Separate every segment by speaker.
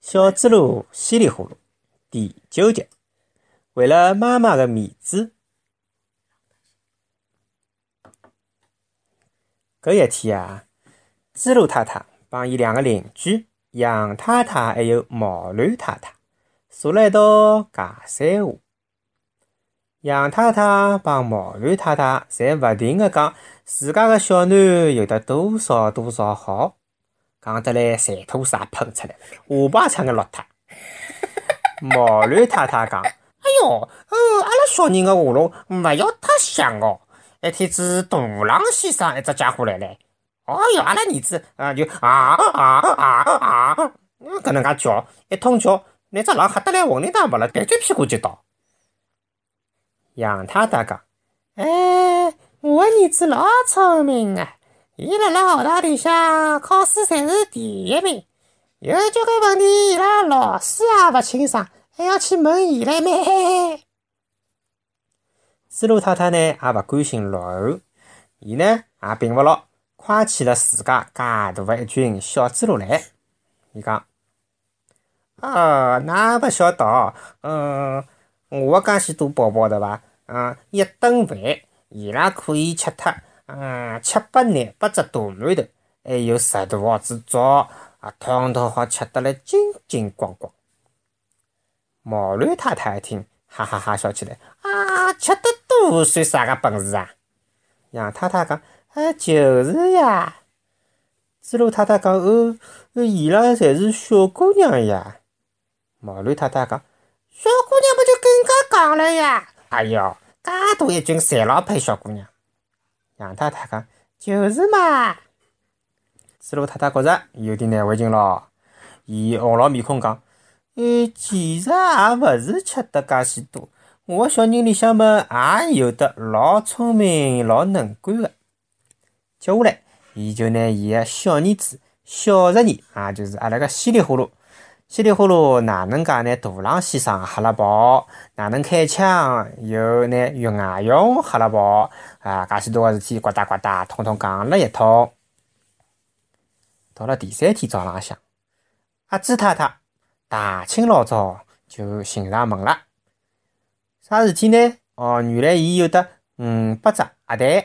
Speaker 1: 小猪猡稀里呼噜第九集，为了妈妈的面子。搿一天啊，猪猡太太帮伊两个邻居杨太太还有毛驴太太坐辣一道讲三话。杨太太帮毛驴太太侪勿停个讲自家个小囡有得多少多少好。讲得来，馋吐水也喷出来，下巴撑个落脱。毛驴太太讲：“ 哎哟，呃，阿拉小人个话路勿要太响哦。一天子大狼先生一只家伙来了，哎哟，阿拉儿子啊就啊啊啊啊，搿能介叫，一通叫，那只狼吓得来混里打勿了，鼻嘴屁股就倒。杨太太讲：“哎，我儿子老聪明啊。”伊辣辣学堂里向考试侪是第一名，有交关问题伊拉老师也勿清爽，还要去问伊来咩？猪猡太太呢也勿甘心落后，伊呢也并勿牢，夸起了自家介大个一群小猪猡来。伊讲：“哦，㑚勿晓得，嗯，我介许多宝宝对伐？嗯，一顿饭伊拉可以吃脱。”嗯，七八廿八只大馒头，还有十大号子枣，啊，统统好吃得来精精光光。毛驴太太一听，哈哈哈笑起来，啊，吃得多算啥个本事啊？杨太太讲，啊，就是呀。猪猡太太讲，哦，伊拉侪是小姑娘呀。毛驴太太讲，小姑娘不就更加讲了呀？哎哟，介大一群，侪老配小姑娘。杨太太讲：“就是嘛。”子路太太觉着有点难为情咯，伊红牢面孔讲：“嗯，其实也勿是吃得介许多，我的小人里向么也有的老聪明、老能干的。”接下来，伊就拿伊个小儿子小十年，也就是阿拉个稀里呼噜。稀里呼噜哪能介拿大狼先生吓了跑？哪能开枪又拿岳外勇吓了跑？啊，介许多个事体，呱嗒呱嗒，统统讲了一通。到了第三天早浪向，阿朱太太大清老早就寻上门了。啥事体呢？哦，原来伊有得五百只鸭蛋，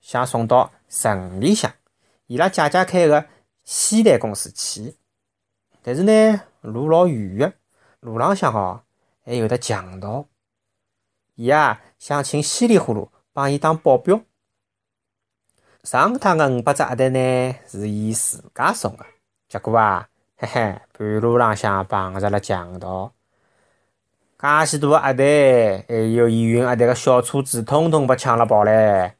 Speaker 1: 想送到城里向，伊拉姐姐开个鲜蛋公司去。但是呢，路老远个，路浪向哦还有得强盗。伊啊想请稀里呼噜帮伊当保镖。上趟个五百只鸭蛋呢是伊自家送个，结果啊，嘿嘿，半路浪向碰着了强盗。介许多鸭蛋，还有伊运鸭蛋个小车子，统统被抢了跑唻！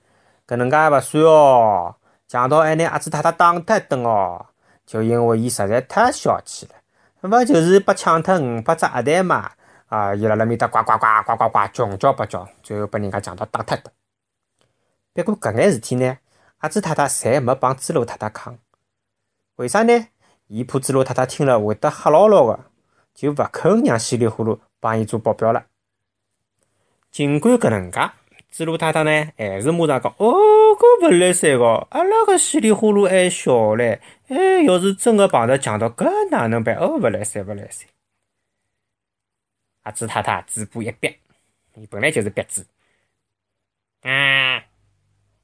Speaker 1: 搿能介还勿算哦，强盗还拿阿子太太打脱一顿哦。就因为伊实在太小气了，勿就是被抢脱五百只鸭蛋嘛？啊，伊辣辣面搭呱呱呱呱呱呱穷叫八叫，最后被人家强盗打脱的。不过搿眼事体呢，阿朱太太侪没帮猪猡太太讲。为啥呢？伊怕猪猡太太听了会得吓牢牢个，就勿肯让稀里呼噜帮伊做保镖了。尽管搿能介。猪猡太太呢，还是马上讲：“哦，搿勿来三个，阿拉个稀里呼噜还小唻。哎，要是真个碰着强盗，搿哪能办？哦，勿来三，勿来三。”阿猪太太嘴巴一瘪，伊本来就是瘪嘴。啊，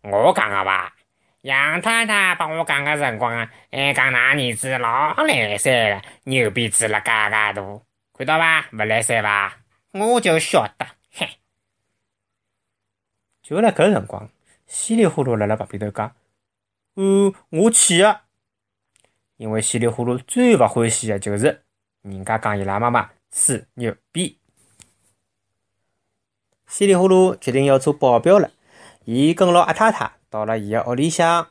Speaker 1: 我讲个伐？杨太太帮我讲个辰光，还讲㑚儿子老来三个，牛鼻子了嘎嘎大，看到伐？勿来三伐？我就晓得。就辣搿辰光，稀里呼噜辣辣旁边头讲：“哦，我去啊！”因为稀里呼噜最勿欢喜的就是人家讲伊拉妈妈吹牛逼。稀里呼噜决定要做保镖了，伊跟牢阿太太到了伊个屋里向，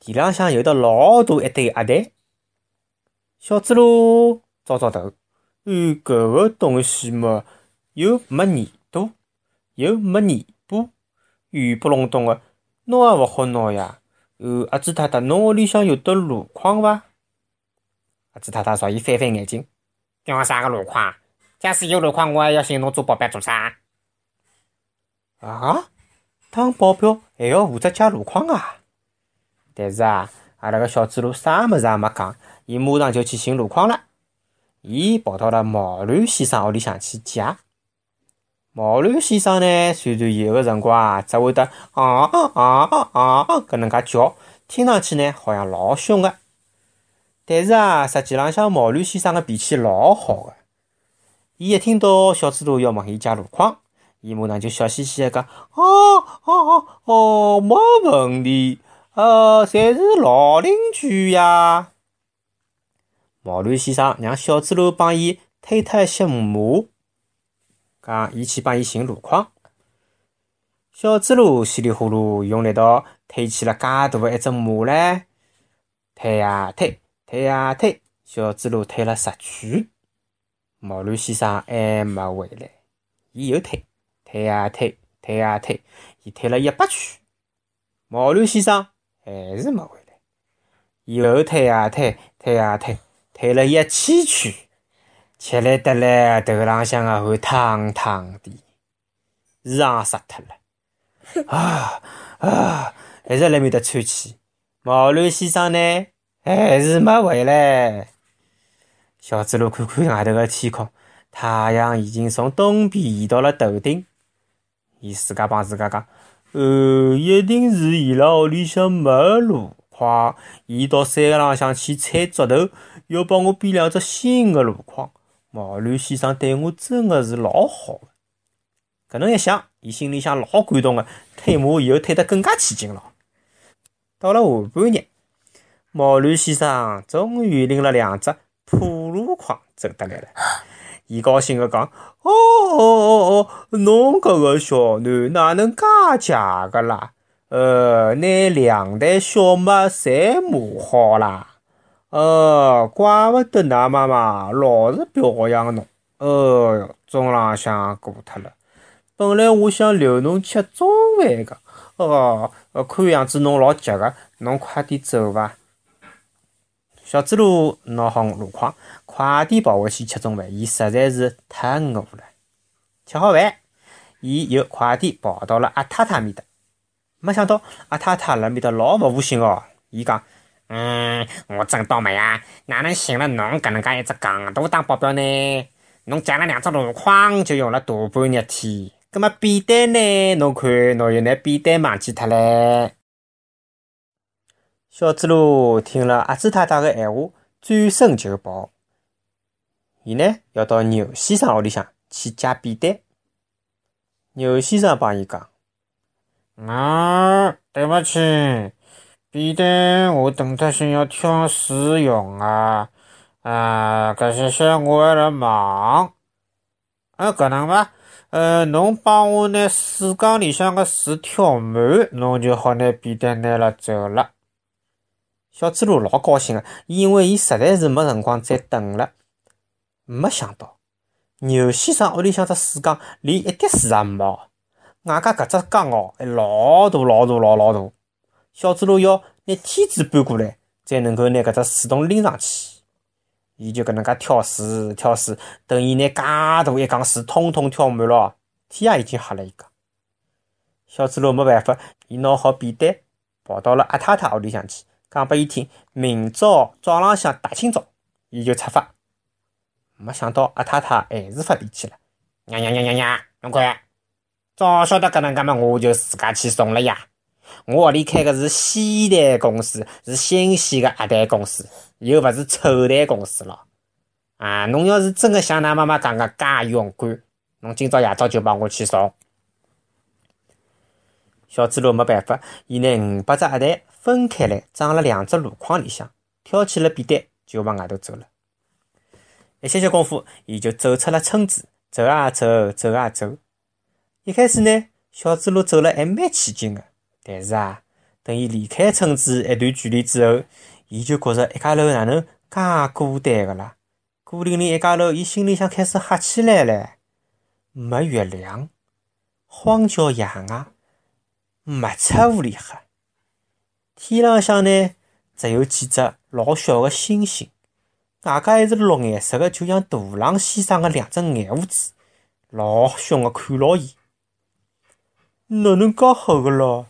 Speaker 1: 地浪向有得老大一堆鸭蛋。小猪猡挠挠头，嗯，搿个东西嘛，又没耳朵，又没尾巴。圆不隆咚个，拿也勿好拿呀。呃，阿朱太太，侬屋里向有得箩筐伐？阿朱太太朝伊翻翻眼睛，要啥个箩筐？假使有箩筐，我还要寻侬做保镖做啥？啊？当保镖还要负责借箩筐啊？但是啊，阿拉个小猪猡啥物事也没讲，伊马上就去寻箩筐了。伊跑到了毛驴先生屋里向去借。毛驴先生呢，虽然有个辰光啊，只会得啊啊啊啊搿能介叫，听上去呢好像老凶个，但是啊，实际浪向毛驴先生个脾气老好个。伊一听到小猪猡要问伊借路况，伊马上就笑嘻嘻个讲：哦哦哦哦，没问题，呃，侪是老邻居呀。毛驴先生让小猪猡帮伊推脱一些马，讲伊去帮伊寻路况。小猪猡稀里呼噜用力道推起了介大个一只马唻，推呀推，推呀推，小猪猡推了十圈。毛驴先生还没回来，伊又推，推呀推，推呀推，伊推了一百圈，毛驴先生还是没回来，又推呀推，推呀推，推了一千圈，吃力得来头浪向个汗烫烫的，上湿脱了，啊啊，还是辣面搭喘气。毛驴先生呢，还是没回来。小猪猡看看外头个天空，太阳已经从东边移到了头顶。伊自家帮自家讲：“呃，一定是伊拉屋里向没路况，伊到山浪向去采竹头，要帮我编两只新个路况。”毛驴先生对我真的是老好个。搿能一想，伊心里向老感动的，推马以后推得更加起劲了。到了下半日，毛驴先生终于拎了两只。破箩筐走得来了，伊高兴地讲：“哦哦哦哦，侬搿个小囡哪能介假个啦？呃，拿两袋小麦侪磨好啦。哦，怪勿得㑚妈妈老是表扬侬。哦，中浪向过脱了。本来我想留侬吃中饭个。哦，看样子侬老急个，侬快点走伐。”小猪猡拿好路况，快点跑回去吃中饭。伊实在是太饿了。吃好饭，伊又快点跑到了阿太太面搭。没想到阿太太辣面搭老勿服心哦。伊讲：“嗯，我真倒霉啊！哪能寻了侬搿能介一只戆大当保镖呢？侬借了两只箩筐，就用了大半日天。葛末扁担呢？侬看，侬又拿扁担忘记脱唻。”小猪猡听了阿猪太太的闲话，转身就跑。伊呢要到牛先生屋里向去借扁担。牛先生帮伊讲：“啊，对勿起，便当我等脱先要挑水用啊。啊，搿些些我还辣忙。啊，搿能伐？呃，侬帮我拿水缸里向个水挑满，侬就好拿便当拿了走了。”小猪猡老高兴个，因为伊实在是没辰光再等了。没想到牛先生屋里向只水缸连一滴水也没，外加搿只缸哦老大老大老老大。小猪猡要拿梯子搬过来，才能够拿搿只水桶拎上去。伊就搿能介挑水挑水，等伊拿介大一缸水统统挑满了，天也已经黑了一个。小猪猡没办法，伊拿好便当，跑到了阿太太屋里向去。讲拨伊听，明朝早浪向大清早，伊就出发。没想到阿太太还是发脾气了，娘娘娘娘娘，侬看，早晓得搿能介么，我就自家去送了呀。我屋里开个是鲜蛋公司，是新鲜个鸭蛋公司，又勿是臭蛋公司咯。啊，侬要是真个像㑚妈妈讲个介勇敢，侬今朝夜到就帮我去送。小猪猡没办法，伊拿五百只鸭蛋。分开来，装了两只箩筐里向，挑起了扁担，就往外头走了。一歇歇功夫，伊就走出了村子，走啊走，走啊走。一开始呢，小猪猡走了还蛮起劲个，但是啊，等伊离开村子一段距离之后，伊就觉着一家头哪能介孤单个啦？孤零零一家头，伊心里向开始吓起来了。没月亮，荒郊野外，没出屋里黑。天浪向呢，只有几只老小的星星，外加还是绿颜色的，就像大狼先生的两只眼珠子，老凶的看牢伊。哪能介黑个咯？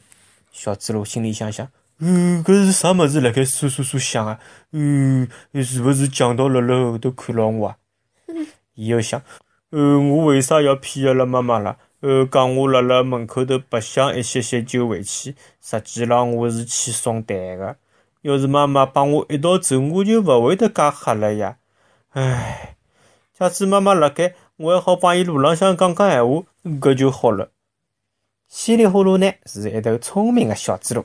Speaker 1: 小猪猡心里想想，嗯，搿是啥物事辣盖簌簌簌响啊？嗯，是勿是强盗辣辣后头看牢我啊？伊又想，呃，我为啥要骗阿拉妈妈啦？呃，讲我辣辣门口头白相一歇歇就回去，实际浪我是去送蛋个。要是妈妈帮我一道走，我就勿会得介吓了呀。唉，假使妈妈辣盖，我还好帮伊路浪向讲讲闲话，搿就好了。稀里呼噜呢，是一头聪明的小猪猡。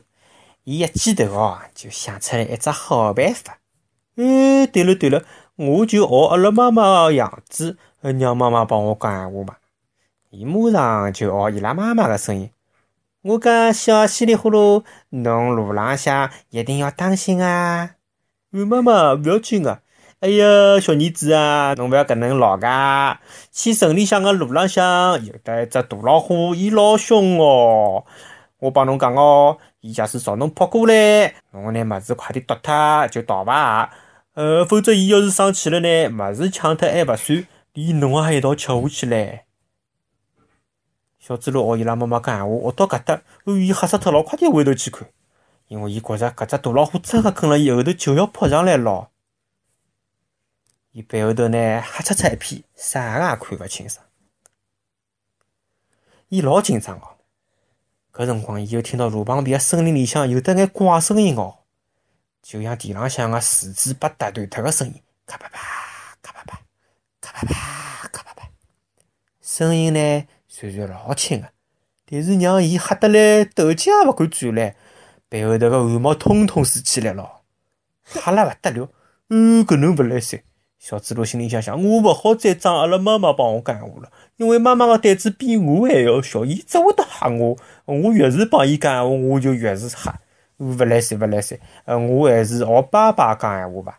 Speaker 1: 伊一记头哦，就想出来一只好办法。哎，对了对了，我就学阿拉妈妈个样子，让妈妈帮我讲闲话嘛。伊马上就学伊拉妈妈个声音。我讲小稀里呼噜，侬路浪向一定要当心啊！妈妈，勿要紧个。哎呀，小儿子啊，侬勿要搿能老噶。去城里向个路浪向有得一只大老虎，伊老凶哦。我帮侬讲哦，伊假使朝侬扑过来，侬拿物事快点夺脱就逃伐。呃，否则伊要是生气了呢，物事抢脱还勿算，连侬也一道吃下去唻。小猪猡学伊拉妈妈讲闲话，学到搿搭，哦，伊吓死脱了，快点回头去看，因为伊觉着搿只大老虎真个跟了伊后头就要扑上来咯。伊背后头呢黑漆漆一片，啥个也看勿清爽。伊老紧张哦。搿辰光，伊又听到路旁边个森林里向有得眼怪声音哦，就像地浪向个树枝被打断脱个声音，咔啪啪，咔啪啪，咔啪啪，咔啪啪。声音呢虽然老轻个，但是让伊吓得来斗劲也勿敢转来，背后头个汗毛通通竖起来了，吓了勿得了。嗯，搿能勿来三，小猪猡心里想想，我勿好再装阿拉妈妈帮我讲闲话了。因为妈妈个胆子比我还要小，伊只会得吓我。我越是帮伊讲闲话，我就越是吓。勿来三，勿来三。呃，我还是学爸爸讲闲话吧。